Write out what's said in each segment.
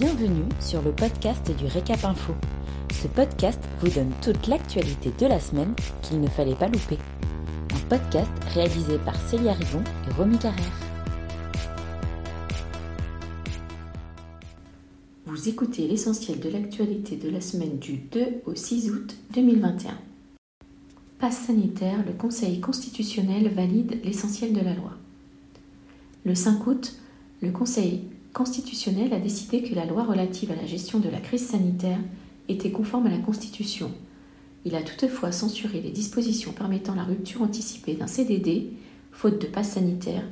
Bienvenue sur le podcast du Récap Info. Ce podcast vous donne toute l'actualité de la semaine qu'il ne fallait pas louper. Un podcast réalisé par Célia Rivon et Romy Carrère. Vous écoutez l'essentiel de l'actualité de la semaine du 2 au 6 août 2021. Passe sanitaire, le Conseil constitutionnel valide l'essentiel de la loi. Le 5 août, le Conseil constitutionnel a décidé que la loi relative à la gestion de la crise sanitaire était conforme à la Constitution. Il a toutefois censuré les dispositions permettant la rupture anticipée d'un CDD, faute de passe sanitaire,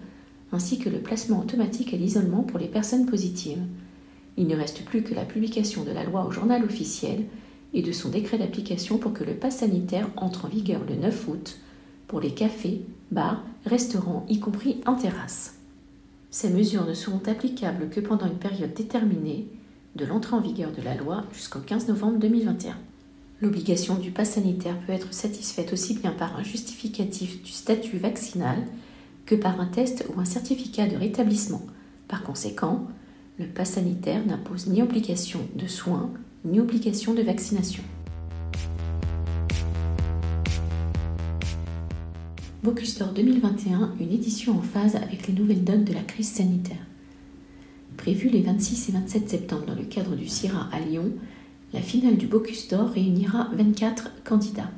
ainsi que le placement automatique à l'isolement pour les personnes positives. Il ne reste plus que la publication de la loi au journal officiel et de son décret d'application pour que le pass sanitaire entre en vigueur le 9 août pour les cafés, bars, restaurants, y compris en terrasse. Ces mesures ne seront applicables que pendant une période déterminée, de l'entrée en vigueur de la loi jusqu'au 15 novembre 2021. L'obligation du pass sanitaire peut être satisfaite aussi bien par un justificatif du statut vaccinal que par un test ou un certificat de rétablissement. Par conséquent, le pass sanitaire n'impose ni obligation de soins ni obligation de vaccination. Bocuse 2021, une édition en phase avec les nouvelles donnes de la crise sanitaire. Prévue les 26 et 27 septembre dans le cadre du CIRA à Lyon, la finale du Bocuse d'Or réunira 24 candidats.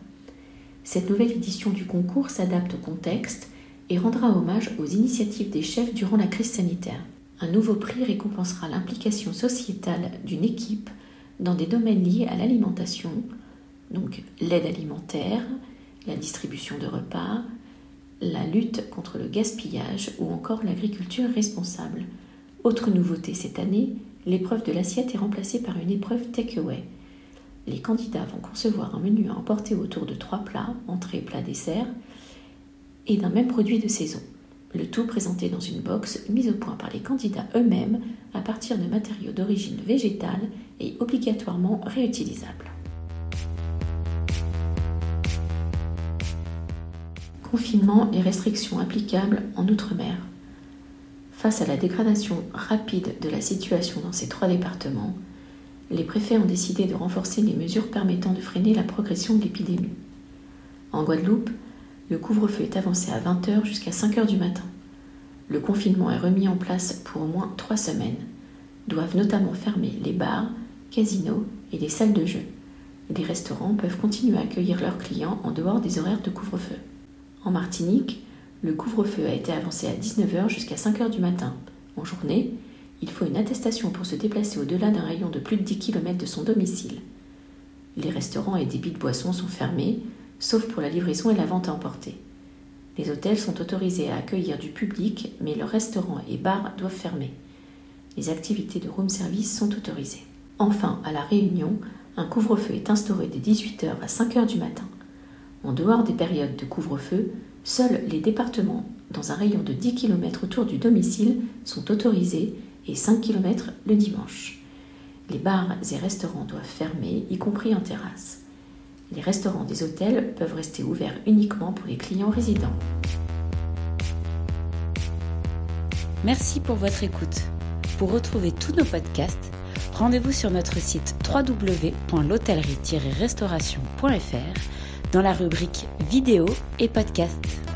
Cette nouvelle édition du concours s'adapte au contexte et rendra hommage aux initiatives des chefs durant la crise sanitaire. Un nouveau prix récompensera l'implication sociétale d'une équipe dans des domaines liés à l'alimentation, donc l'aide alimentaire, la distribution de repas, la lutte contre le gaspillage ou encore l'agriculture responsable. Autre nouveauté cette année, l'épreuve de l'assiette est remplacée par une épreuve takeaway. Les candidats vont concevoir un menu à emporter autour de trois plats, entrée, plat, dessert, et d'un même produit de saison. Le tout présenté dans une box mise au point par les candidats eux-mêmes à partir de matériaux d'origine végétale et obligatoirement réutilisables. Confinement et restrictions applicables en Outre-mer. Face à la dégradation rapide de la situation dans ces trois départements, les préfets ont décidé de renforcer les mesures permettant de freiner la progression de l'épidémie. En Guadeloupe, le couvre-feu est avancé à 20h jusqu'à 5h du matin. Le confinement est remis en place pour au moins trois semaines. Doivent notamment fermer les bars, casinos et les salles de jeu. Les restaurants peuvent continuer à accueillir leurs clients en dehors des horaires de couvre-feu. En Martinique, le couvre-feu a été avancé à 19h jusqu'à 5h du matin. En journée, il faut une attestation pour se déplacer au-delà d'un rayon de plus de 10 km de son domicile. Les restaurants et débits de boissons sont fermés, sauf pour la livraison et la vente à emporter. Les hôtels sont autorisés à accueillir du public, mais leurs restaurants et bars doivent fermer. Les activités de room service sont autorisées. Enfin, à La Réunion, un couvre-feu est instauré de 18h à 5h du matin. En dehors des périodes de couvre-feu, seuls les départements dans un rayon de 10 km autour du domicile sont autorisés et 5 km le dimanche. Les bars et restaurants doivent fermer, y compris en terrasse. Les restaurants des hôtels peuvent rester ouverts uniquement pour les clients résidents. Merci pour votre écoute. Pour retrouver tous nos podcasts, rendez-vous sur notre site www.l'hôtellerie-restauration.fr dans la rubrique vidéo et podcast.